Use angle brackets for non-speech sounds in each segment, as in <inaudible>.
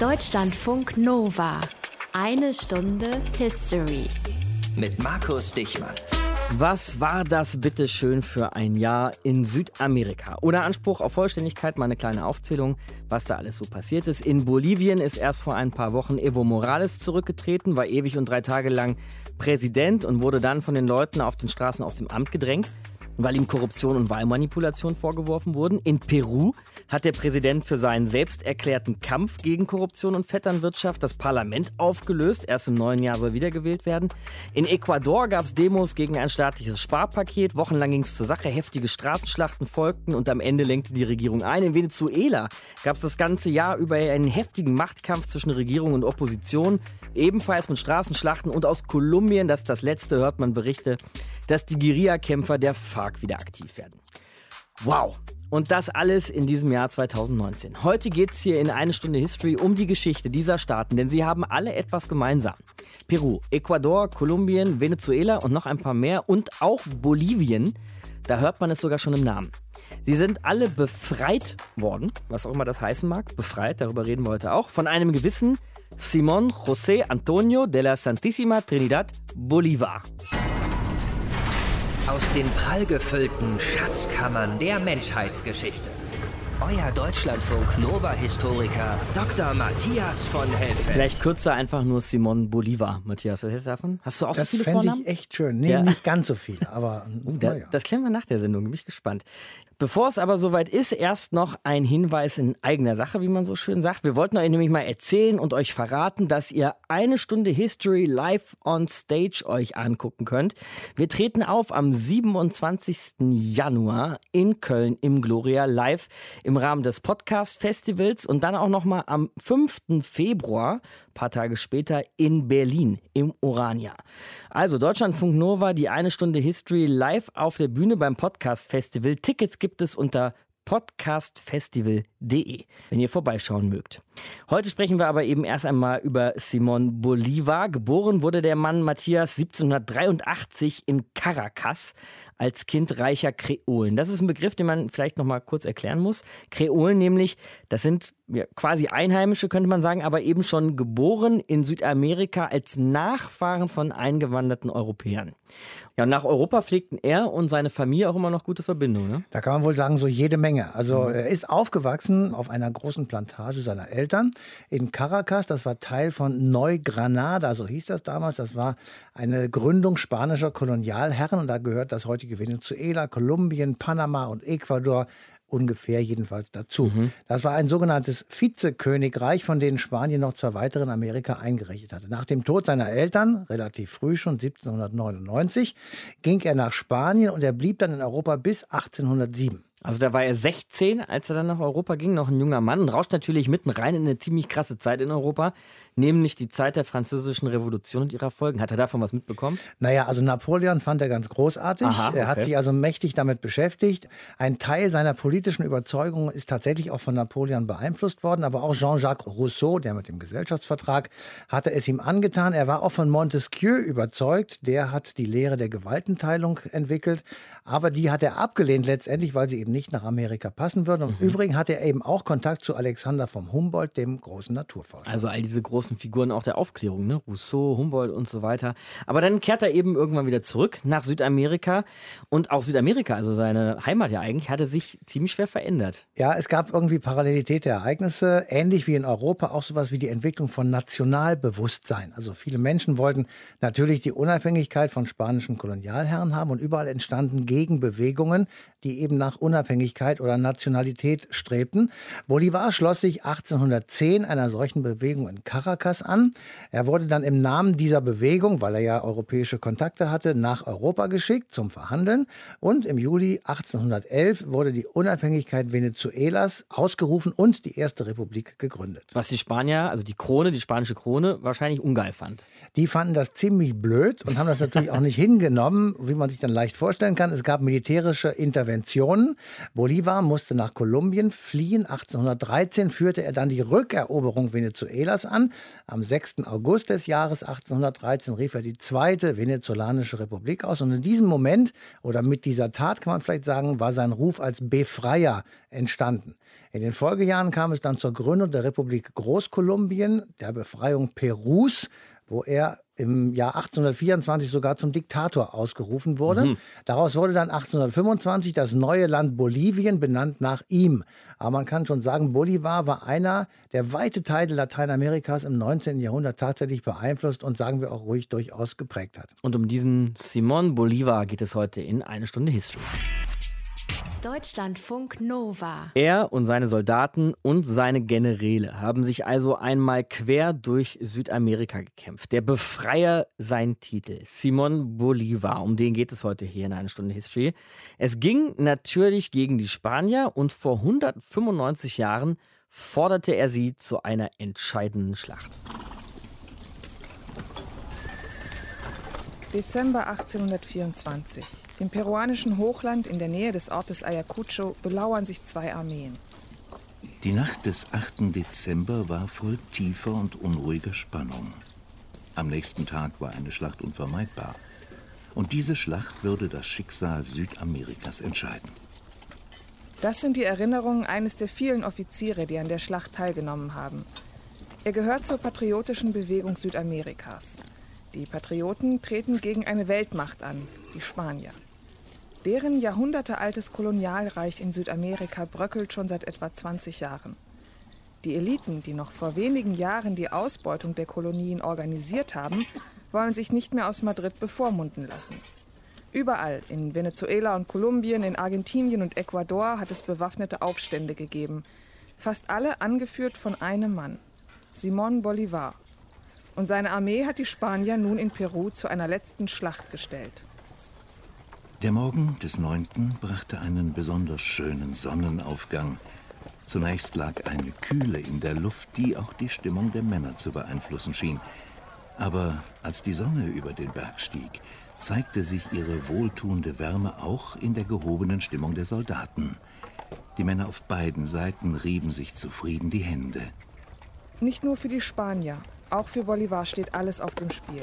Deutschlandfunk Nova. Eine Stunde History. Mit Markus Dichmann. Was war das bitte schön für ein Jahr in Südamerika? Ohne Anspruch auf Vollständigkeit mal eine kleine Aufzählung, was da alles so passiert ist. In Bolivien ist erst vor ein paar Wochen Evo Morales zurückgetreten, war ewig und drei Tage lang Präsident und wurde dann von den Leuten auf den Straßen aus dem Amt gedrängt weil ihm Korruption und Wahlmanipulation vorgeworfen wurden. In Peru hat der Präsident für seinen selbst erklärten Kampf gegen Korruption und Vetternwirtschaft das Parlament aufgelöst. Erst im neuen Jahr soll wiedergewählt werden. In Ecuador gab es Demos gegen ein staatliches Sparpaket. Wochenlang ging es zur Sache. Heftige Straßenschlachten folgten und am Ende lenkte die Regierung ein. In Venezuela gab es das ganze Jahr über einen heftigen Machtkampf zwischen Regierung und Opposition. Ebenfalls mit Straßenschlachten und aus Kolumbien, das ist das letzte, hört man Berichte, dass die Guerillakämpfer der FARC wieder aktiv werden. Wow! Und das alles in diesem Jahr 2019. Heute geht es hier in eine Stunde History um die Geschichte dieser Staaten, denn sie haben alle etwas gemeinsam. Peru, Ecuador, Kolumbien, Venezuela und noch ein paar mehr und auch Bolivien. Da hört man es sogar schon im Namen. Sie sind alle befreit worden, was auch immer das heißen mag. Befreit, darüber reden wir heute auch, von einem gewissen Simón José Antonio de la Santísima Trinidad Bolívar. Aus den prallgefüllten Schatzkammern der Menschheitsgeschichte. Euer Deutschlandfunk Nova-Historiker Dr. Matthias von Helfeld. Vielleicht kürzer einfach nur Simon Bolivar. Matthias, was hältst du davon? Hast du auch das so viele fände Vornamen? ich echt schön. Nee, Ja. nicht ganz so viele, aber <laughs> Uh, da, naja. Das klären wir nach der Sendung, bin ich gespannt. Bevor es aber soweit ist, erst noch ein Hinweis in eigener Sache, wie man so schön sagt. Wir wollten euch nämlich mal erzählen und euch verraten, dass ihr eine Stunde History live on stage euch angucken könnt. Wir treten auf am 27. Januar in Köln im Gloria live im Rahmen des Podcast Festivals und dann auch noch mal am 5. Februar, paar Tage später in Berlin im Orania. Also Deutschlandfunk Nova, die eine Stunde History live auf der Bühne beim Podcast Festival. Tickets gibt es unter podcastfestival.de, wenn ihr vorbeischauen mögt. Heute sprechen wir aber eben erst einmal über Simon Bolivar. Geboren wurde der Mann Matthias 1783 in Caracas als Kind reicher Kreolen. Das ist ein Begriff, den man vielleicht noch mal kurz erklären muss. Kreolen nämlich, das sind ja, quasi Einheimische, könnte man sagen, aber eben schon geboren in Südamerika als Nachfahren von eingewanderten Europäern. Ja, nach Europa pflegten er und seine Familie auch immer noch gute Verbindungen. Ne? Da kann man wohl sagen, so jede Menge. Also er ist aufgewachsen auf einer großen Plantage seiner Eltern in Caracas. Das war Teil von Neugranada, so hieß das damals. Das war eine Gründung spanischer Kolonialherren und da gehört das heutige Venezuela, Kolumbien, Panama und Ecuador ungefähr jedenfalls dazu. Das war ein sogenanntes Vizekönigreich, von denen Spanien noch zwei weitere in Amerika eingerichtet hatte. Nach dem Tod seiner Eltern, relativ früh schon 1799, ging er nach Spanien und er blieb dann in Europa bis 1807. Also da war er 16, als er dann nach Europa ging, noch ein junger Mann und rauscht natürlich mitten rein in eine ziemlich krasse Zeit in Europa, nämlich die Zeit der französischen Revolution und ihrer Folgen. Hat er davon was mitbekommen? Naja, also Napoleon fand er ganz großartig. Aha, Er hat okay. sich also mächtig damit beschäftigt. Ein Teil seiner politischen Überzeugung ist tatsächlich auch von Napoleon beeinflusst worden, aber auch Jean-Jacques Rousseau, der mit dem Gesellschaftsvertrag, hatte es ihm angetan. Er war auch von Montesquieu überzeugt. Der hat die Lehre der Gewaltenteilung entwickelt, aber die hat er abgelehnt letztendlich, weil sie eben nicht nach Amerika passen würde. Und im Übrigen hatte er eben auch Kontakt zu Alexander vom Humboldt, dem großen Naturforscher. Also all diese großen Figuren auch der Aufklärung, ne? Rousseau, Humboldt und so weiter. Aber dann kehrt er eben irgendwann wieder zurück nach Südamerika. Und auch Südamerika, also seine Heimat ja eigentlich, hatte sich ziemlich schwer verändert. Ja, es gab irgendwie Parallelität der Ereignisse, ähnlich wie in Europa auch sowas wie die Entwicklung von Nationalbewusstsein. Also viele Menschen wollten natürlich die Unabhängigkeit von spanischen Kolonialherren haben und überall entstanden Gegenbewegungen, die eben nach Unabhängigkeit oder Nationalität strebten. Bolivar schloss sich 1810 einer solchen Bewegung in Caracas an. Er wurde dann im Namen dieser Bewegung, weil er ja europäische Kontakte hatte, nach Europa geschickt zum Verhandeln. Und im Juli 1811 wurde die Unabhängigkeit Venezuelas ausgerufen und die erste Republik gegründet. Was die Spanier, also die Krone, die spanische Krone, wahrscheinlich ungeil fand. Die fanden das ziemlich blöd und haben das natürlich auch nicht <laughs> hingenommen, wie man sich dann leicht vorstellen kann. Es gab militärische Interventionen. Bolivar musste nach Kolumbien fliehen. 1813 führte er dann die Rückeroberung Venezuelas an. Am 6. August des Jahres 1813 rief er die zweite venezolanische Republik aus. Und in diesem Moment oder mit dieser Tat kann man vielleicht sagen, war sein Ruf als Befreier entstanden. In den Folgejahren kam es dann zur Gründung der Republik Großkolumbien, der Befreiung Perus, wo er im Jahr 1824 sogar zum Diktator ausgerufen wurde. Mhm. Daraus wurde dann 1825 das neue Land Bolivien benannt nach ihm. Aber man kann schon sagen, Bolivar war einer, der weite Teile Lateinamerikas im 19. Jahrhundert tatsächlich beeinflusst und sagen wir auch ruhig durchaus geprägt hat. Und um diesen Simon Bolivar geht es heute in eine Stunde History. Deutschlandfunk Nova. Er und seine Soldaten und seine Generäle haben sich also einmal quer durch Südamerika gekämpft. Der Befreier sein Titel, Simon Bolivar, um den geht es heute hier in einer Stunde History. Es ging natürlich gegen die Spanier und vor 195 Jahren forderte er sie zu einer entscheidenden Schlacht. Dezember 1824. Im peruanischen Hochland in der Nähe des Ortes Ayacucho belauern sich zwei Armeen. Die Nacht des 8. Dezember war voll tiefer und unruhiger Spannung. Am nächsten Tag war eine Schlacht unvermeidbar. Und diese Schlacht würde das Schicksal Südamerikas entscheiden. Das sind die Erinnerungen eines der vielen Offiziere, die an der Schlacht teilgenommen haben. Er gehört zur patriotischen Bewegung Südamerikas. Die Patrioten treten gegen eine Weltmacht an, die Spanier. Deren jahrhundertealtes Kolonialreich in Südamerika bröckelt schon seit etwa 20 Jahren. Die Eliten, die noch vor wenigen Jahren die Ausbeutung der Kolonien organisiert haben, wollen sich nicht mehr aus Madrid bevormunden lassen. Überall, in Venezuela und Kolumbien, in Argentinien und Ecuador, hat es bewaffnete Aufstände gegeben. Fast alle angeführt von einem Mann, Simón Bolívar. Und seine Armee hat die Spanier nun in Peru zu einer letzten Schlacht gestellt. Der Morgen des 9. brachte einen besonders schönen Sonnenaufgang. Zunächst lag eine Kühle in der Luft, die auch die Stimmung der Männer zu beeinflussen schien. Aber als die Sonne über den Berg stieg, zeigte sich ihre wohltuende Wärme auch in der gehobenen Stimmung der Soldaten. Die Männer auf beiden Seiten rieben sich zufrieden die Hände. Nicht nur für die Spanier, auch für Bolivar steht alles auf dem Spiel.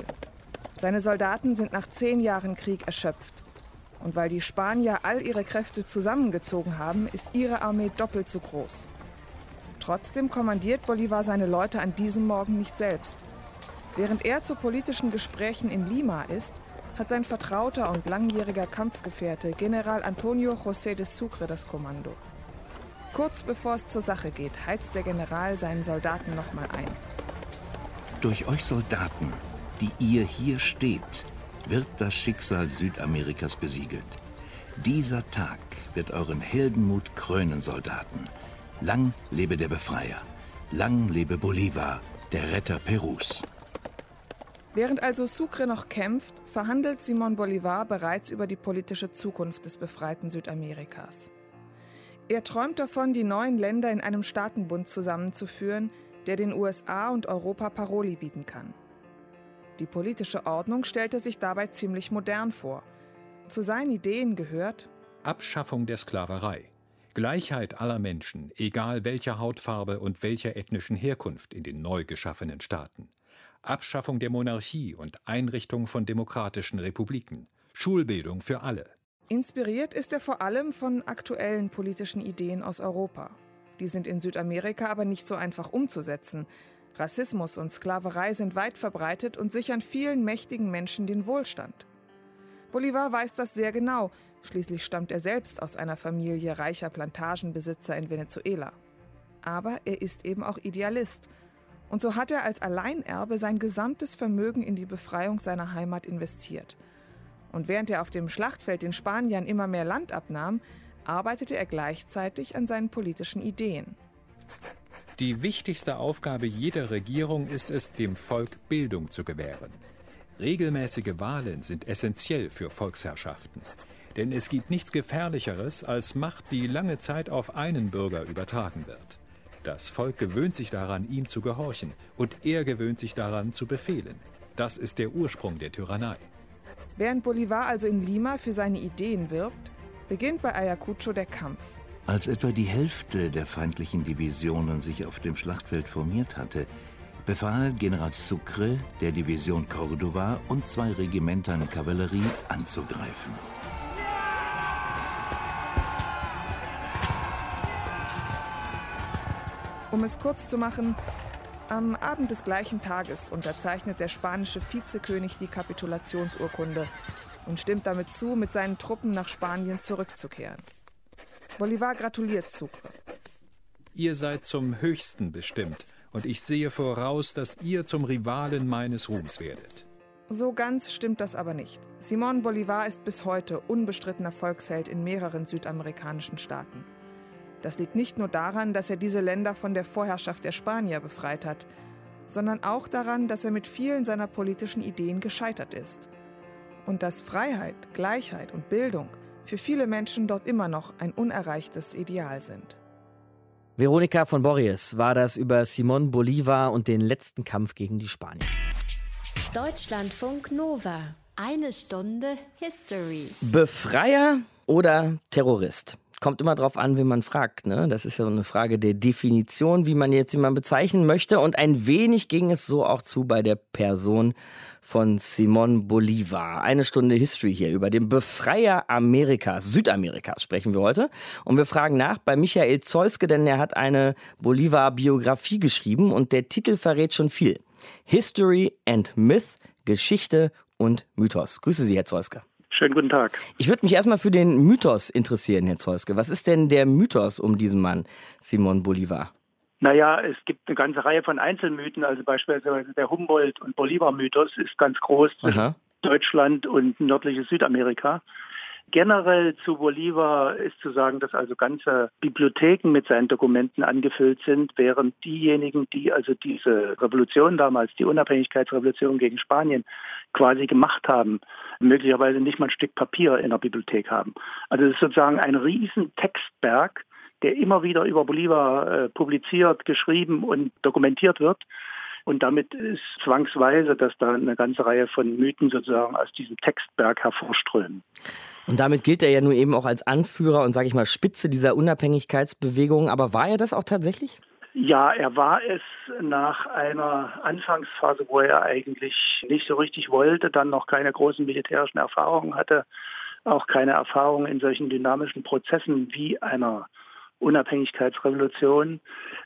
Seine Soldaten sind nach zehn Jahren Krieg erschöpft. Und weil die Spanier all ihre Kräfte zusammengezogen haben, ist ihre Armee doppelt so groß. Trotzdem kommandiert Bolivar seine Leute an diesem Morgen nicht selbst. Während er zu politischen Gesprächen in Lima ist, hat sein vertrauter und langjähriger Kampfgefährte General Antonio José de Sucre das Kommando. Kurz bevor es zur Sache geht, heizt der General seinen Soldaten nochmal ein. Durch euch Soldaten, die ihr hier steht, wird das Schicksal Südamerikas besiegelt. Dieser Tag wird euren Heldenmut krönen, Soldaten. Lang lebe der Befreier. Lang lebe Bolivar, der Retter Perus. Während also Sucre noch kämpft, verhandelt Simon Bolivar bereits über die politische Zukunft des befreiten Südamerikas. Er träumt davon, die neuen Länder in einem Staatenbund zusammenzuführen, der den USA und Europa Paroli bieten kann. Die politische Ordnung stellte sich dabei ziemlich modern vor. Zu seinen Ideen gehört Abschaffung der Sklaverei, Gleichheit aller Menschen, egal welcher Hautfarbe und welcher ethnischen Herkunft in den neu geschaffenen Staaten, Abschaffung der Monarchie und Einrichtung von demokratischen Republiken, Schulbildung für alle. Inspiriert ist er vor allem von aktuellen politischen Ideen aus Europa. Die sind in Südamerika aber nicht so einfach umzusetzen. Rassismus und Sklaverei sind weit verbreitet und sichern vielen mächtigen Menschen den Wohlstand. Bolivar weiß das sehr genau, schließlich stammt er selbst aus einer Familie reicher Plantagenbesitzer in Venezuela. Aber er ist eben auch Idealist. Und so hat er als Alleinerbe sein gesamtes Vermögen in die Befreiung seiner Heimat investiert. Und während er auf dem Schlachtfeld den Spaniern immer mehr Land abnahm, arbeitete er gleichzeitig an seinen politischen Ideen. Die wichtigste Aufgabe jeder Regierung ist es, dem Volk Bildung zu gewähren. Regelmäßige Wahlen sind essentiell für Volksherrschaften. Denn es gibt nichts Gefährlicheres als Macht, die lange Zeit auf einen Bürger übertragen wird. Das Volk gewöhnt sich daran, ihm zu gehorchen, und er gewöhnt sich daran, zu befehlen. Das ist der Ursprung der Tyrannei. Während Bolivar also in Lima für seine Ideen wirbt, beginnt bei Ayacucho der Kampf. Als etwa die Hälfte der feindlichen Divisionen sich auf dem Schlachtfeld formiert hatte, befahl General Sucre der Division Cordova und zwei Regimentern Kavallerie anzugreifen. Um es kurz zu machen, am Abend des gleichen Tages unterzeichnet der spanische Vizekönig die Kapitulationsurkunde und stimmt damit zu, mit seinen Truppen nach Spanien zurückzukehren. Bolivar gratuliert Sucre. Ihr seid zum Höchsten bestimmt, und ich sehe voraus, dass ihr zum Rivalen meines Ruhms werdet. So ganz stimmt das aber nicht. Simon Bolivar ist bis heute unbestrittener Volksheld in mehreren südamerikanischen Staaten. Das liegt nicht nur daran, dass er diese Länder von der Vorherrschaft der Spanier befreit hat, sondern auch daran, dass er mit vielen seiner politischen Ideen gescheitert ist. Und dass Freiheit, Gleichheit und Bildung für viele Menschen dort immer noch ein unerreichtes Ideal sind. Veronika von Borries war das über Simon Bolivar und den letzten Kampf gegen die Spanier. Deutschlandfunk Nova. Eine Stunde History. Befreier oder Terrorist? Kommt immer drauf an, wie man fragt. Ne? Das ist ja eine Frage der Definition, wie man jetzt jemanden bezeichnen möchte. Und ein wenig ging es so auch zu bei der Person von Simon Bolivar. Eine Stunde History hier über den Befreier Amerikas, Südamerikas sprechen wir heute. Und wir fragen nach bei Michael Zeuske, denn er hat eine Bolivar-Biografie geschrieben und der Titel verrät schon viel. History and Myth, Geschichte und Mythos. Grüße Sie, Herr Zeuske. Schönen guten Tag. Ich würde mich erstmal für den Mythos interessieren, Herr Zeuske. Was ist denn der Mythos um diesen Mann, Simon Bolivar? Naja, es gibt eine ganze Reihe von Einzelmythen, also beispielsweise der Humboldt- und Bolivar-Mythos ist ganz groß zwischen Aha. Deutschland und nördliches Südamerika. Generell zu Bolivar ist zu sagen, dass also ganze Bibliotheken mit seinen Dokumenten angefüllt sind, während diejenigen, die also diese Revolution damals, die Unabhängigkeitsrevolution gegen Spanien quasi gemacht haben, möglicherweise nicht mal ein Stück Papier in der Bibliothek haben. Also es ist sozusagen ein riesen Textberg, der immer wieder über Bolivar äh, publiziert, geschrieben und dokumentiert wird. Und damit ist zwangsweise, dass da eine ganze Reihe von Mythen sozusagen aus diesem Textberg hervorströmen. Und damit gilt er ja nur eben auch als Anführer und sage ich mal Spitze dieser Unabhängigkeitsbewegung. Aber war er das auch tatsächlich? Ja, er war es nach einer Anfangsphase, wo er eigentlich nicht so richtig wollte, dann noch keine großen militärischen Erfahrungen hatte, auch keine Erfahrung in solchen dynamischen Prozessen wie einer Unabhängigkeitsrevolution.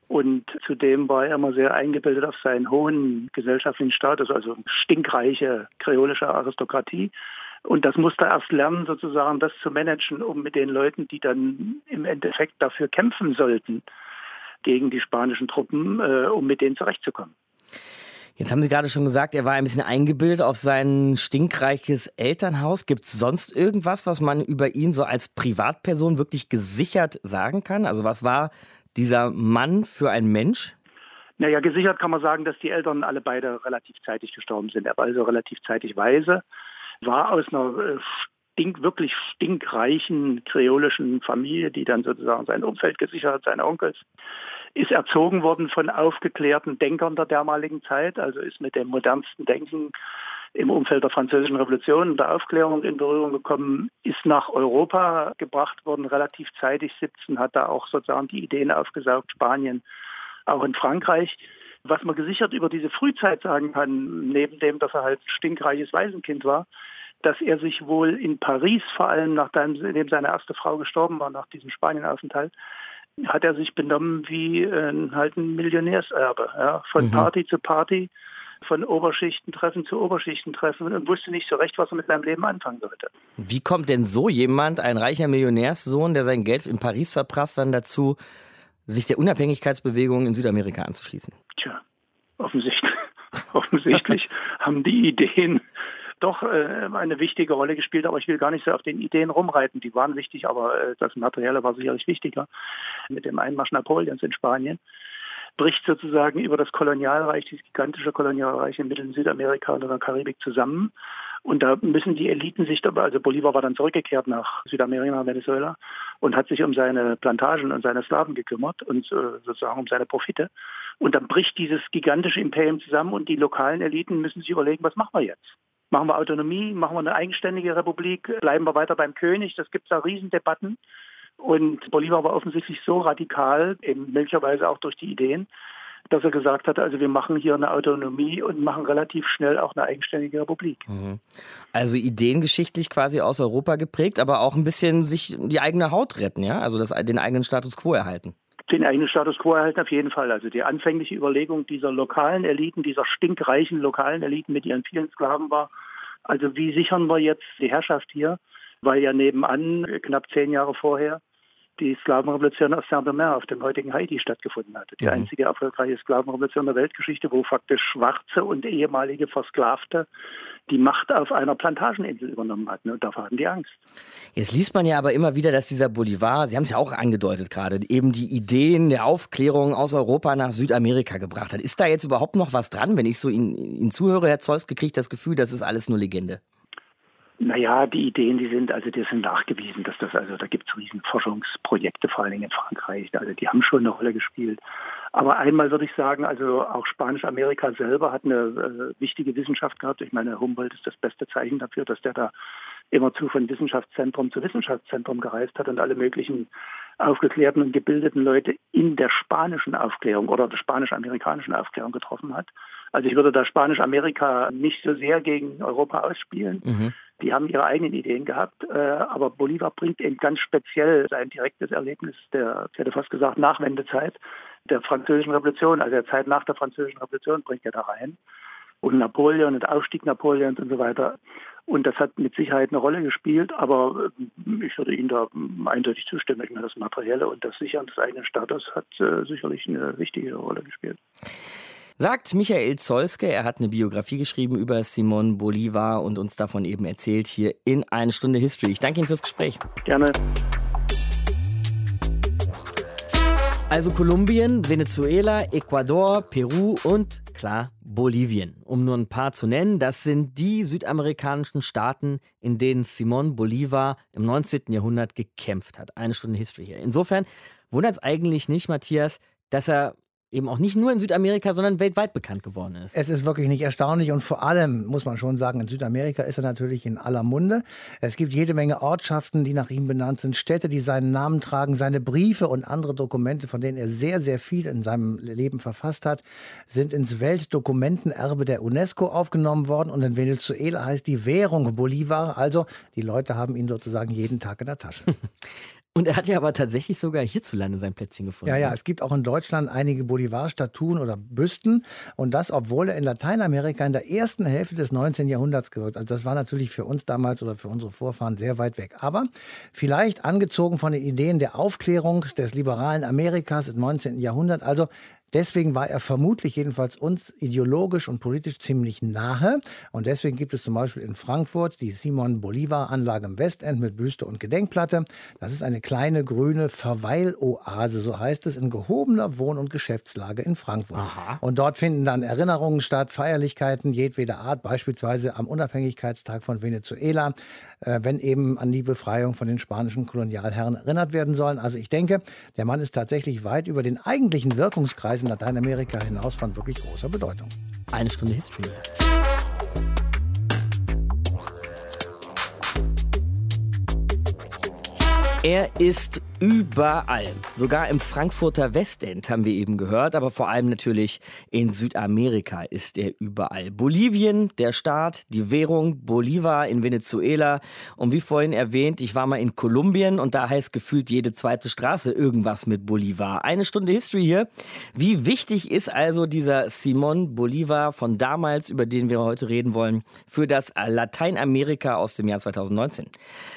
Und zudem war er immer sehr eingebildet auf seinen hohen gesellschaftlichen Status, also stinkreiche kreolische Aristokratie. Und das musste er erst lernen, sozusagen das zu managen, um mit den Leuten, die dann im Endeffekt dafür kämpfen sollten, gegen die spanischen Truppen, äh, um mit denen zurechtzukommen. Jetzt haben Sie gerade schon gesagt, er war ein bisschen eingebildet auf sein stinkreiches Elternhaus. Gibt es sonst irgendwas, was man über ihn so als Privatperson wirklich gesichert sagen kann? Also was war dieser Mann für ein Mensch? Naja, gesichert kann man sagen, dass die Eltern alle beide relativ zeitig gestorben sind. Er war also relativ zeitig weise war aus einer äh, stink, wirklich stinkreichen kreolischen Familie, die dann sozusagen sein Umfeld gesichert hat, seine Onkels, ist erzogen worden von aufgeklärten Denkern der damaligen Zeit, also ist mit dem modernsten Denken im Umfeld der französischen Revolution und der Aufklärung in Berührung gekommen, ist nach Europa gebracht worden, relativ zeitig 17, hat da auch sozusagen die Ideen aufgesaugt, Spanien, auch in Frankreich. Was man gesichert über diese Frühzeit sagen kann, neben dem, dass er halt stinkreiches Waisenkind war, dass er sich wohl in Paris, vor allem nachdem seine erste Frau gestorben war, nach diesem Spanienaufenthalt, hat er sich benommen wie äh, halt ein Millionärserbe. Ja? Von mhm. Party zu Party, von Oberschichtentreffen zu Oberschichtentreffen und wusste nicht so recht, was er mit seinem Leben anfangen sollte. Wie kommt denn so jemand, ein reicher Millionärssohn, der sein Geld in Paris verprasst, dann dazu, sich der Unabhängigkeitsbewegung in Südamerika anzuschließen? Tja, offensichtlich, <laughs> offensichtlich haben die Ideen doch äh, eine wichtige Rolle gespielt, aber ich will gar nicht so auf den Ideen rumreiten. Die waren wichtig, aber äh, das Materielle war sicherlich wichtiger. Mit dem Einmarsch Napoleons in Spanien bricht sozusagen über das Kolonialreich, dieses gigantische Kolonialreich in Mittel- und Südamerika und der Karibik zusammen. Und da müssen die Eliten sich, also Bolivar war dann zurückgekehrt nach Südamerika, Venezuela und hat sich um seine Plantagen und seine Slaven gekümmert und äh, sozusagen um seine Profite. Und dann bricht dieses gigantische Imperium zusammen und die lokalen Eliten müssen sich überlegen, was machen wir jetzt? Machen wir Autonomie, machen wir eine eigenständige Republik, bleiben wir weiter beim König, das gibt es da Riesendebatten. Und Bolivar war offensichtlich so radikal, eben möglicherweise auch durch die Ideen, dass er gesagt hat, also wir machen hier eine Autonomie und machen relativ schnell auch eine eigenständige Republik. Mhm. Also ideengeschichtlich quasi aus Europa geprägt, aber auch ein bisschen sich die eigene Haut retten, ja? Also das, den eigenen Status quo erhalten. Den eigenen Status quo erhalten auf jeden Fall. Also die anfängliche Überlegung dieser lokalen Eliten, dieser stinkreichen lokalen Eliten mit ihren vielen Sklaven war, also wie sichern wir jetzt die Herrschaft hier? Weil ja nebenan, knapp zehn Jahre vorher, die Sklavenrevolution aus Saint-Domingue auf dem heutigen Haiti stattgefunden hatte. Die mhm. einzige erfolgreiche Sklavenrevolution der Weltgeschichte, wo faktisch Schwarze und ehemalige Versklavte die Macht auf einer Plantageninsel übernommen hatten. Und davor hatten die Angst. Jetzt liest man ja aber immer wieder, dass dieser Bolivar, Sie haben es ja auch angedeutet gerade, eben die Ideen der Aufklärung aus Europa nach Südamerika gebracht hat. Ist da jetzt überhaupt noch was dran? Wenn ich so Ihnen, Ihnen zuhöre, Herr Zeus, kriege das Gefühl, das ist alles nur Legende. Naja, die Ideen, die sind, also die sind nachgewiesen, dass das, also da gibt es riesen Forschungsprojekte, vor allen Dingen in Frankreich, also die haben schon eine Rolle gespielt. Aber einmal würde ich sagen, also auch Spanisch-Amerika selber hat eine äh, wichtige Wissenschaft gehabt. Ich meine, Humboldt ist das beste Zeichen dafür, dass der da immerzu von Wissenschaftszentrum zu Wissenschaftszentrum gereist hat und alle möglichen aufgeklärten und gebildeten Leute in der spanischen Aufklärung oder der spanisch-amerikanischen Aufklärung getroffen hat. Also ich würde da Spanisch-Amerika nicht so sehr gegen Europa ausspielen. Mhm. Die haben ihre eigenen Ideen gehabt, äh, aber Bolivar bringt eben ganz speziell sein direktes Erlebnis der, ich hätte fast gesagt, Nachwendezeit der französischen Revolution, also der Zeit nach der französischen Revolution bringt er da rein. Und Napoleon und Aufstieg Napoleons und so weiter. Und das hat mit Sicherheit eine Rolle gespielt, aber äh, ich würde Ihnen da eindeutig zustimmen. Ich meine, das Materielle und das Sichern des eigenen Status hat äh, sicherlich eine wichtige Rolle gespielt. Sagt Michael Zolske, er hat eine Biografie geschrieben über Simon Bolivar und uns davon eben erzählt hier in eine Stunde History. Ich danke Ihnen fürs Gespräch. Gerne. Also Kolumbien, Venezuela, Ecuador, Peru und klar Bolivien. Um nur ein paar zu nennen, das sind die südamerikanischen Staaten, in denen Simon Bolivar im 19. Jahrhundert gekämpft hat. Eine Stunde History hier. Insofern wundert es eigentlich nicht, Matthias, dass er eben auch nicht nur in Südamerika, sondern weltweit bekannt geworden ist. Es ist wirklich nicht erstaunlich und vor allem muss man schon sagen, in Südamerika ist er natürlich in aller Munde. Es gibt jede Menge Ortschaften, die nach ihm benannt sind, Städte, die seinen Namen tragen, seine Briefe und andere Dokumente, von denen er sehr, sehr viel in seinem Leben verfasst hat, sind ins Weltdokumentenerbe der UNESCO aufgenommen worden und in Venezuela heißt die Währung Bolivar, also die Leute haben ihn sozusagen jeden Tag in der Tasche. <laughs> Und er hat ja aber tatsächlich sogar hierzulande sein Plätzchen gefunden. Ja, ja, es gibt auch in Deutschland einige Bolivar-Statuen oder Büsten. Und das, obwohl er in Lateinamerika in der ersten Hälfte des 19. Jahrhunderts hat. Also das war natürlich für uns damals oder für unsere Vorfahren sehr weit weg. Aber vielleicht angezogen von den Ideen der Aufklärung des liberalen Amerikas im 19. Jahrhundert. Also Deswegen war er vermutlich jedenfalls uns ideologisch und politisch ziemlich nahe. Und deswegen gibt es zum Beispiel in Frankfurt die Simon Bolivar-Anlage im Westend mit Büste und Gedenkplatte. Das ist eine kleine grüne Verweiloase, so heißt es, in gehobener Wohn- und Geschäftslage in Frankfurt. Aha. Und dort finden dann Erinnerungen statt, Feierlichkeiten jedweder Art, beispielsweise am Unabhängigkeitstag von Venezuela, äh, wenn eben an die Befreiung von den spanischen Kolonialherren erinnert werden sollen. Also ich denke, der Mann ist tatsächlich weit über den eigentlichen Wirkungskreis in Lateinamerika hinaus von wirklich großer Bedeutung. Eine Stunde History. Er ist überall. Sogar im Frankfurter Westend haben wir eben gehört, aber vor allem natürlich in Südamerika ist er überall. Bolivien, der Staat, die Währung, Bolivar in Venezuela und wie vorhin erwähnt, ich war mal in Kolumbien und da heißt gefühlt jede zweite Straße irgendwas mit Bolivar. Eine Stunde History hier. Wie wichtig ist also dieser Simon Bolivar von damals, über den wir heute reden wollen, für das Lateinamerika aus dem Jahr 2019?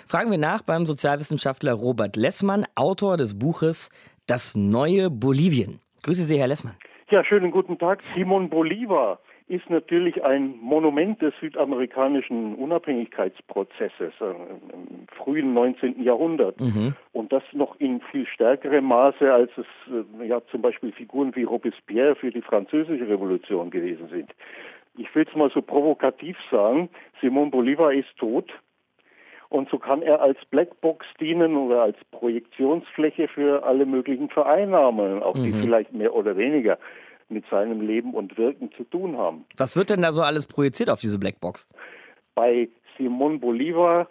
Fragen wir nach beim Sozialwissenschaftler Robert Lessmann. Autor des Buches Das neue Bolivien. Grüße Sie, Herr Lessmann. Ja, schönen guten Tag. Simon Bolivar ist natürlich ein Monument des südamerikanischen Unabhängigkeitsprozesses äh, im frühen 19. Jahrhundert. Mhm. Und das noch in viel stärkerem Maße, als es äh, ja zum Beispiel Figuren wie Robespierre für die französische Revolution gewesen sind. Ich will es mal so provokativ sagen, Simon Bolivar ist tot, und so kann er als Blackbox dienen oder als Projektionsfläche für alle möglichen Vereinnahmungen, auch mhm. die vielleicht mehr oder weniger mit seinem Leben und Wirken zu tun haben. Was wird denn da so alles projiziert auf diese Blackbox? Bei Simon Bolivar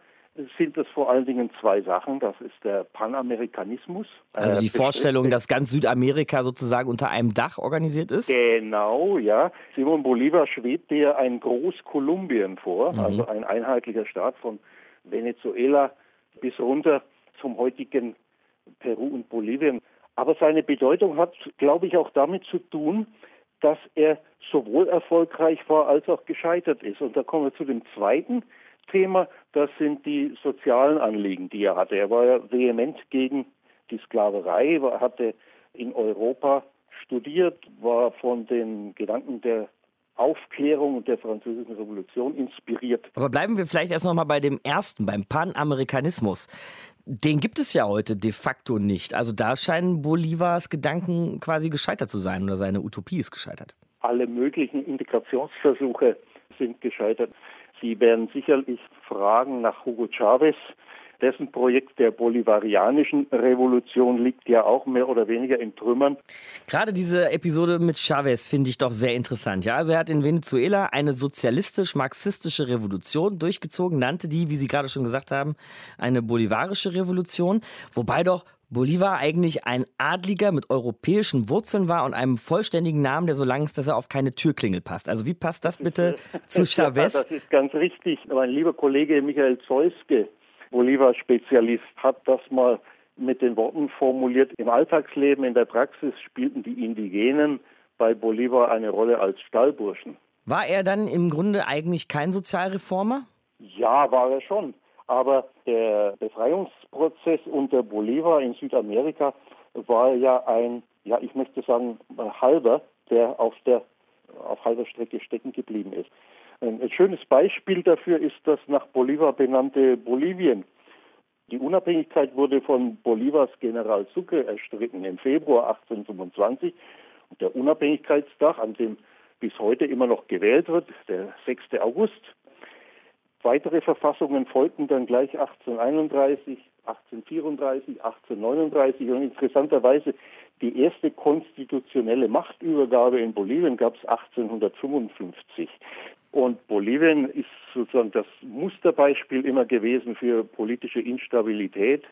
sind es vor allen Dingen zwei Sachen. Das ist der Panamerikanismus. Also die Vorstellung, dass ganz Südamerika sozusagen unter einem Dach organisiert ist? Genau, ja. Simon Bolivar schwebte ja ein Groß-Kolumbien vor, mhm. also ein einheitlicher Staat von Venezuela bis runter zum heutigen Peru und Bolivien. Aber seine Bedeutung hat, glaube ich, auch damit zu tun, dass er sowohl erfolgreich war als auch gescheitert ist. Und da kommen wir zu dem zweiten Thema, das sind die sozialen Anliegen, die er hatte. Er war ja vehement gegen die Sklaverei, hatte in Europa studiert, war von den Gedanken der Aufklärung und der Französischen Revolution inspiriert. Aber bleiben wir vielleicht erst noch mal bei dem ersten, beim Panamerikanismus. Den gibt es ja heute de facto nicht. Also da scheinen Bolivars Gedanken quasi gescheitert zu sein oder seine Utopie ist gescheitert. Alle möglichen Integrationsversuche sind gescheitert. Sie werden sicherlich fragen nach Hugo Chavez. Dessen Projekt der bolivarianischen Revolution liegt ja auch mehr oder weniger in Trümmern. Gerade diese Episode mit Chavez finde ich doch sehr interessant. Ja, also er hat in Venezuela eine sozialistisch-marxistische Revolution durchgezogen, nannte die, wie Sie gerade schon gesagt haben, eine bolivarische Revolution, wobei doch Bolivar eigentlich ein Adliger mit europäischen Wurzeln war und einem vollständigen Namen, der so lang ist, dass er auf keine Türklingel passt. Also wie passt das bitte <laughs> zu Chavez? Ja, das ist ganz richtig. Mein lieber Kollege Michael Zeuske, Bolivar-Spezialist, hat das mal mit den Worten formuliert. Im Alltagsleben, in der Praxis spielten die Indigenen bei Bolivar eine Rolle als Stallburschen. War er dann im Grunde eigentlich kein Sozialreformer? Ja, war er schon. Aber der Befreiungsprozess unter Bolivar in Südamerika war ja ein, ja, ich möchte sagen, halber, der auf der auf halber Strecke stecken geblieben ist. Ein schönes Beispiel dafür ist das nach Bolivar benannte Bolivien. Die Unabhängigkeit wurde von Bolivars General Sucre erstritten im Februar 1825. Und der Unabhängigkeitstag, an dem bis heute immer noch gewählt wird, der 6. August, Weitere Verfassungen folgten dann gleich 1831, 1834, 1839 und interessanterweise die erste konstitutionelle Machtübergabe in Bolivien gab es 1855. Und Bolivien ist sozusagen das Musterbeispiel immer gewesen für politische Instabilität.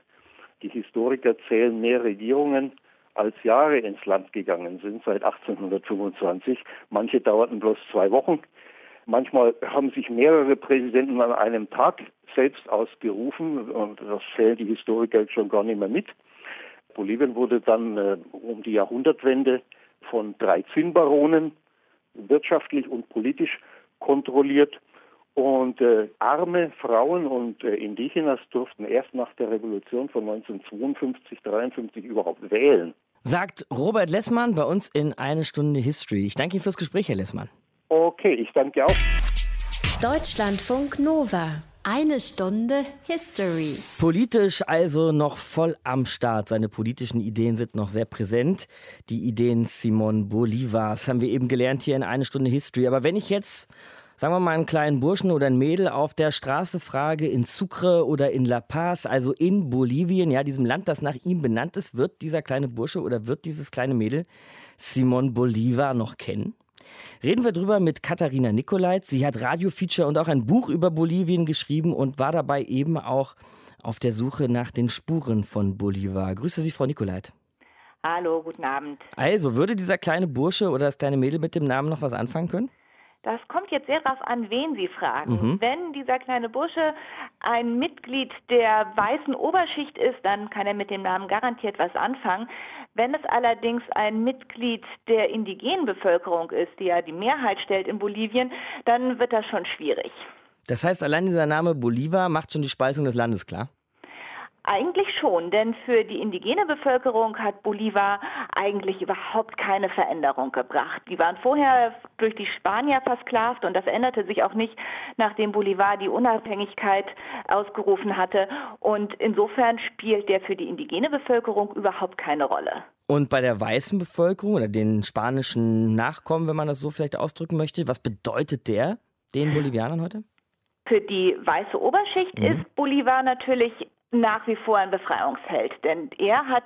Die Historiker zählen mehr Regierungen als Jahre ins Land gegangen sind seit 1825. Manche dauerten bloß zwei Wochen. Manchmal haben sich mehrere Präsidenten an einem Tag selbst ausgerufen und das zählen die Historiker schon gar nicht mehr mit. Bolivien wurde dann äh, um die Jahrhundertwende von drei Zinnbaronen wirtschaftlich und politisch kontrolliert und äh, arme Frauen und äh, Indigenas durften erst nach der Revolution von 1952, 53 überhaupt wählen. Sagt Robert Lessmann bei uns in Eine Stunde History. Ich danke Ihnen fürs Gespräch, Herr Lessmann. Okay, ich danke auch. Deutschlandfunk Nova. Eine Stunde History. Politisch also noch voll am Start. Seine politischen Ideen sind noch sehr präsent. Die Ideen Simon Bolivars haben wir eben gelernt hier in Eine Stunde History. Aber wenn ich jetzt, sagen wir mal, einen kleinen Burschen oder ein Mädel auf der Straße frage, in Sucre oder in La Paz, also in Bolivien, ja, diesem Land, das nach ihm benannt ist, wird dieser kleine Bursche oder wird dieses kleine Mädel Simon Bolivar noch kennen? Reden wir drüber mit Katharina Nikolait. Sie hat Radiofeature und auch ein Buch über Bolivien geschrieben und war dabei eben auch auf der Suche nach den Spuren von Bolivar. Grüße Sie, Frau Nikolait. Hallo, guten Abend. Also, würde dieser kleine Bursche oder das kleine Mädel mit dem Namen noch was anfangen können? Das kommt jetzt sehr darauf an, wen Sie fragen. Mhm. Wenn dieser kleine Bursche ein Mitglied der weißen Oberschicht ist, dann kann er mit dem Namen garantiert was anfangen. Wenn es allerdings ein Mitglied der indigenen Bevölkerung ist, die ja die Mehrheit stellt in Bolivien, dann wird das schon schwierig. Das heißt, allein dieser Name Bolivar macht schon die Spaltung des Landes klar? Eigentlich schon, denn für die indigene Bevölkerung hat Bolivar eigentlich überhaupt keine Veränderung gebracht. Die waren vorher durch die Spanier versklavt und das änderte sich auch nicht, nachdem Bolivar die Unabhängigkeit ausgerufen hatte. Und insofern spielt der für die indigene Bevölkerung überhaupt keine Rolle. Und bei der weißen Bevölkerung oder den spanischen Nachkommen, wenn man das so vielleicht ausdrücken möchte, was bedeutet der den Bolivianern heute? Für die weiße Oberschicht mhm. ist Bolivar natürlich nach wie vor ein Befreiungsheld, denn er hat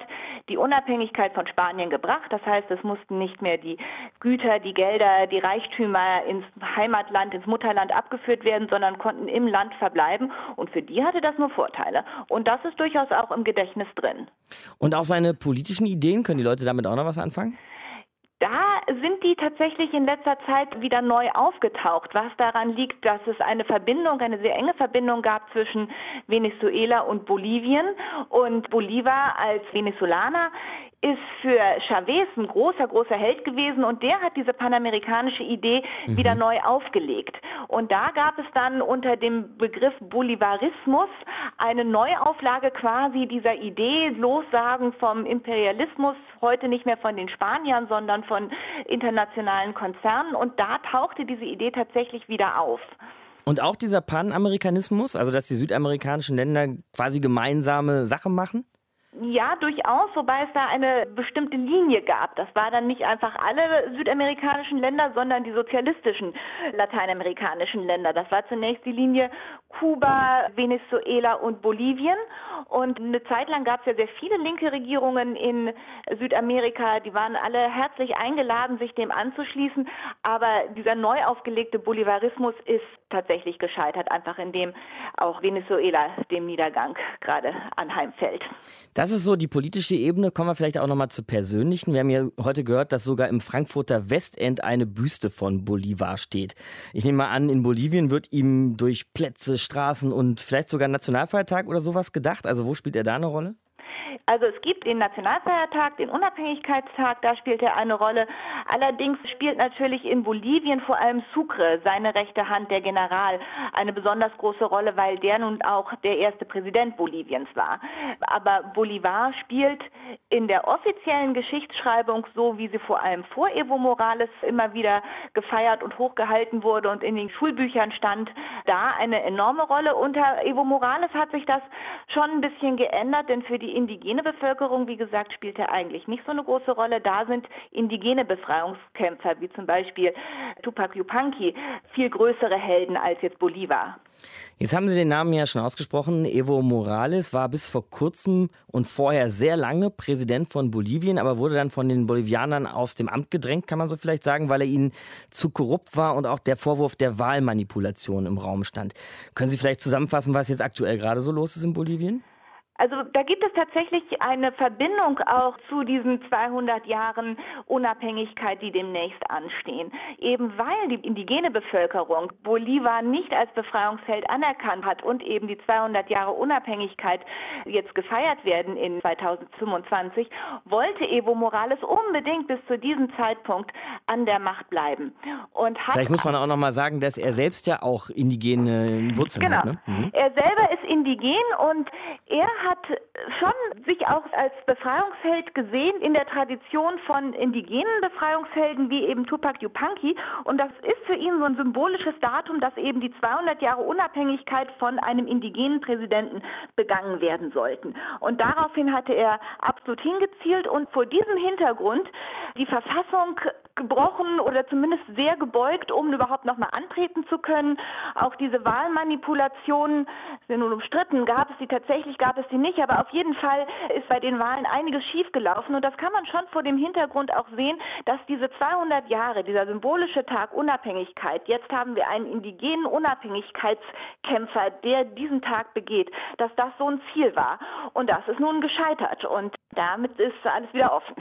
die Unabhängigkeit von Spanien gebracht. Das heißt, es mussten nicht mehr die Güter, die Gelder, die Reichtümer ins Heimatland, ins Mutterland abgeführt werden, sondern konnten im Land verbleiben. Und für die hatte das nur Vorteile. Und das ist durchaus auch im Gedächtnis drin. Und auch seine politischen Ideen, können die Leute damit auch noch was anfangen? Da sind die tatsächlich in letzter Zeit wieder neu aufgetaucht, was daran liegt, dass es eine Verbindung, eine sehr enge Verbindung gab zwischen Venezuela und Bolivien und Bolivar als Venezolaner ist für Chavez ein großer, großer Held gewesen und der hat diese panamerikanische Idee mhm. wieder neu aufgelegt. Und da gab es dann unter dem Begriff Bolivarismus eine Neuauflage quasi dieser Idee, Lossagen vom Imperialismus, heute nicht mehr von den Spaniern, sondern von internationalen Konzernen. Und da tauchte diese Idee tatsächlich wieder auf. Und auch dieser Panamerikanismus, also dass die südamerikanischen Länder quasi gemeinsame Sache machen? Ja, durchaus, wobei es da eine bestimmte Linie gab. Das war dann nicht einfach alle südamerikanischen Länder, sondern die sozialistischen lateinamerikanischen Länder. Das war zunächst die Linie Kuba, Venezuela und Bolivien. Und eine Zeit lang gab es ja sehr viele linke Regierungen in Südamerika. Die waren alle herzlich eingeladen, sich dem anzuschließen. Aber dieser neu aufgelegte Bolivarismus ist tatsächlich gescheitert, einfach indem auch Venezuela dem Niedergang gerade anheimfällt. Das ist so die politische Ebene. Kommen wir vielleicht auch nochmal zur persönlichen. Wir haben ja heute gehört, dass sogar im Frankfurter Westend eine Büste von Bolivar steht. Ich nehme mal an, in Bolivien wird ihm durch Plätze, Straßen und vielleicht sogar Nationalfeiertag oder sowas gedacht. Also wo spielt er da eine Rolle? Also es gibt den Nationalfeiertag, den Unabhängigkeitstag, da spielt er eine Rolle. Allerdings spielt natürlich in Bolivien vor allem Sucre, seine rechte Hand, der General, eine besonders große Rolle, weil der nun auch der erste Präsident Boliviens war. Aber Bolivar spielt in der offiziellen Geschichtsschreibung, so wie sie vor allem vor Evo Morales immer wieder gefeiert und hochgehalten wurde und in den Schulbüchern stand, da eine enorme Rolle. Unter Evo Morales hat sich das schon ein bisschen geändert, denn für die indigene Bevölkerung, wie gesagt, spielt er eigentlich nicht so eine große Rolle. Da sind indigene Befreiungskämpfer, wie zum Beispiel Tupac Yupanqui, viel größere Helden als jetzt Bolivar. Jetzt haben Sie den Namen ja schon ausgesprochen. Evo Morales war bis vor kurzem und vorher sehr lange Präsident von Bolivien, aber wurde dann von den Bolivianern aus dem Amt gedrängt, kann man so vielleicht sagen, weil er ihnen zu korrupt war und auch der Vorwurf der Wahlmanipulation im Raum stand. Können Sie vielleicht zusammenfassen, was jetzt aktuell gerade so los ist in Bolivien? Also da gibt es tatsächlich eine Verbindung auch zu diesen 200 Jahren Unabhängigkeit, die demnächst anstehen. Eben weil die indigene Bevölkerung Bolivar nicht als Befreiungsheld anerkannt hat und eben die 200 Jahre Unabhängigkeit jetzt gefeiert werden in 2025, wollte Evo Morales unbedingt bis zu diesem Zeitpunkt an der Macht bleiben. Und Vielleicht muss man auch noch mal sagen, dass er selbst ja auch indigene Wurzeln genau. hat. Genau. Ne? Mhm. Er selber ist indigen und er hat schon sich auch als Befreiungsheld gesehen in der Tradition von indigenen Befreiungshelden wie eben Tupac Yupanqui. Und das ist für ihn so ein symbolisches Datum, dass eben die 200 Jahre Unabhängigkeit von einem indigenen Präsidenten begangen werden sollten. Und daraufhin hatte er absolut hingezielt und vor diesem Hintergrund die Verfassung gebrochen oder zumindest sehr gebeugt, um überhaupt nochmal antreten zu können. Auch diese Wahlmanipulationen sind nun umstritten. Gab es die tatsächlich, gab es die nicht, aber auf jeden Fall ist bei den Wahlen einiges schiefgelaufen. Und das kann man schon vor dem Hintergrund auch sehen, dass diese 200 Jahre, dieser symbolische Tag Unabhängigkeit, jetzt haben wir einen indigenen Unabhängigkeitskämpfer, der diesen Tag begeht, dass das so ein Ziel war. Und das ist nun gescheitert. Und damit ist alles wieder offen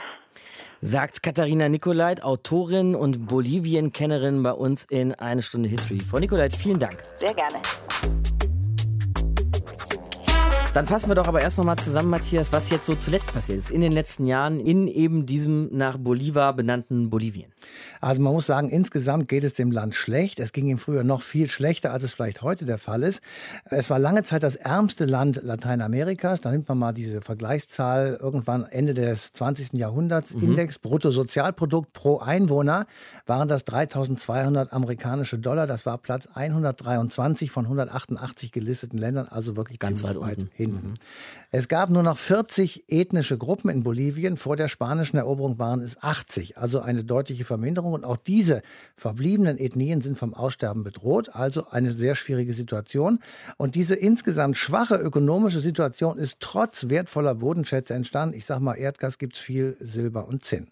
sagt Katharina Nikolait, Autorin und Bolivien-Kennerin bei uns in Eine Stunde History. Frau Nikolait, vielen Dank. Sehr gerne. Dann fassen wir doch aber erst nochmal zusammen, Matthias, was jetzt so zuletzt passiert ist, in den letzten Jahren in eben diesem nach Bolivar benannten Bolivien. Also man muss sagen, insgesamt geht es dem Land schlecht. Es ging ihm früher noch viel schlechter, als es vielleicht heute der Fall ist. Es war lange Zeit das ärmste Land Lateinamerikas. Da nimmt man mal diese Vergleichszahl irgendwann Ende des 20. Jahrhunderts. Mhm. Index Bruttosozialprodukt pro Einwohner waren das 3200 amerikanische Dollar. Das war Platz 123 von 188 gelisteten Ländern, also wirklich ganz weit unten hinten. Mhm. Es gab nur noch 40 ethnische Gruppen in Bolivien. Vor der spanischen Eroberung waren es 80, also eine deutliche Verminderung. Und auch diese verbliebenen Ethnien sind vom Aussterben bedroht, also eine sehr schwierige Situation. Und diese insgesamt schwache ökonomische Situation ist trotz wertvoller Bodenschätze entstanden. Ich sage mal, Erdgas gibt es viel, Silber und Zinn.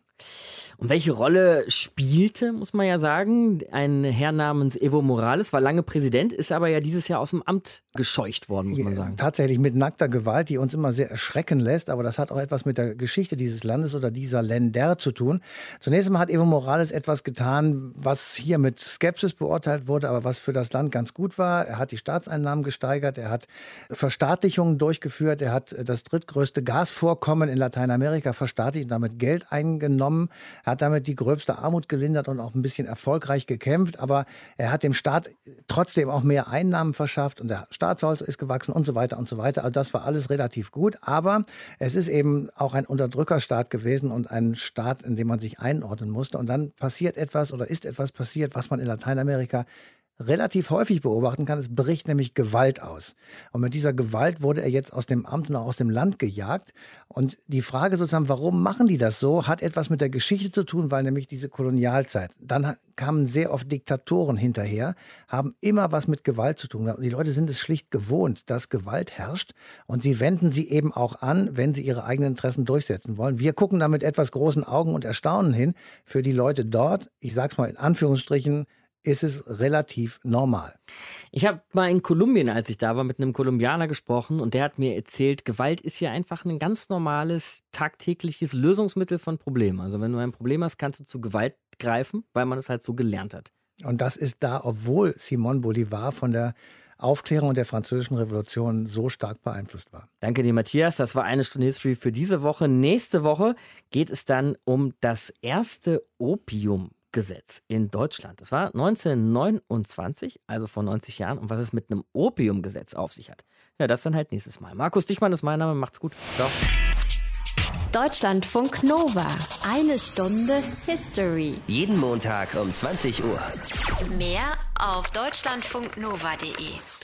Und welche Rolle spielte, muss man ja sagen, ein Herr namens Evo Morales, war lange Präsident, ist aber ja dieses Jahr aus dem Amt gescheucht worden, muss man sagen. Tatsächlich mit nackter Gewalt, die uns immer sehr erschrecken lässt, aber das hat auch etwas mit der Geschichte dieses Landes oder dieser Länder zu tun. Zunächst einmal hat Evo Morales etwas getan, was hier mit Skepsis beurteilt wurde, aber was für das Land ganz gut war. Er hat die Staatseinnahmen gesteigert, er hat Verstaatlichungen durchgeführt, er hat das drittgrößte Gasvorkommen in Lateinamerika verstaatlicht und damit Geld eingenommen hat damit die gröbste Armut gelindert und auch ein bisschen erfolgreich gekämpft. Aber er hat dem Staat trotzdem auch mehr Einnahmen verschafft und der Staatshaushalt ist gewachsen und so weiter und so weiter. Also das war alles relativ gut. Aber es ist eben auch ein Unterdrückerstaat gewesen und ein Staat, in dem man sich einordnen musste. Und dann passiert etwas oder ist etwas passiert, was man in Lateinamerika relativ häufig beobachten kann. Es bricht nämlich Gewalt aus. Und mit dieser Gewalt wurde er jetzt aus dem Amt und auch aus dem Land gejagt. Und die Frage sozusagen, warum machen die das so, hat etwas mit der Geschichte zu tun, weil nämlich diese Kolonialzeit, dann kamen sehr oft Diktatoren hinterher, haben immer was mit Gewalt zu tun. Und die Leute sind es schlicht gewohnt, dass Gewalt herrscht. Und sie wenden sie eben auch an, wenn sie ihre eigenen Interessen durchsetzen wollen. Wir gucken da mit etwas großen Augen und Erstaunen hin. Für die Leute dort, ich sage es mal in Anführungsstrichen, ist es relativ normal. Ich habe mal in Kolumbien, als ich da war, mit einem Kolumbianer gesprochen und der hat mir erzählt, Gewalt ist ja einfach ein ganz normales, tagtägliches Lösungsmittel von Problemen. Also wenn du ein Problem hast, kannst du zu Gewalt greifen, weil man es halt so gelernt hat. Und das ist da, obwohl Simon Bolivar von der Aufklärung und der französischen Revolution so stark beeinflusst war. Danke dir, Matthias. Das war eine Stunde History für diese Woche. Nächste Woche geht es dann um das erste Opium Gesetz in Deutschland. Das war 1929, also vor 90 Jahren. Und was es mit einem Opiumgesetz auf sich hat, ja, das dann halt nächstes Mal. Markus Dichmann ist mein Name. Macht's gut. Ciao. Deutschlandfunk Nova. Eine Stunde History. Jeden Montag um 20 Uhr. Mehr auf deutschlandfunknova.de.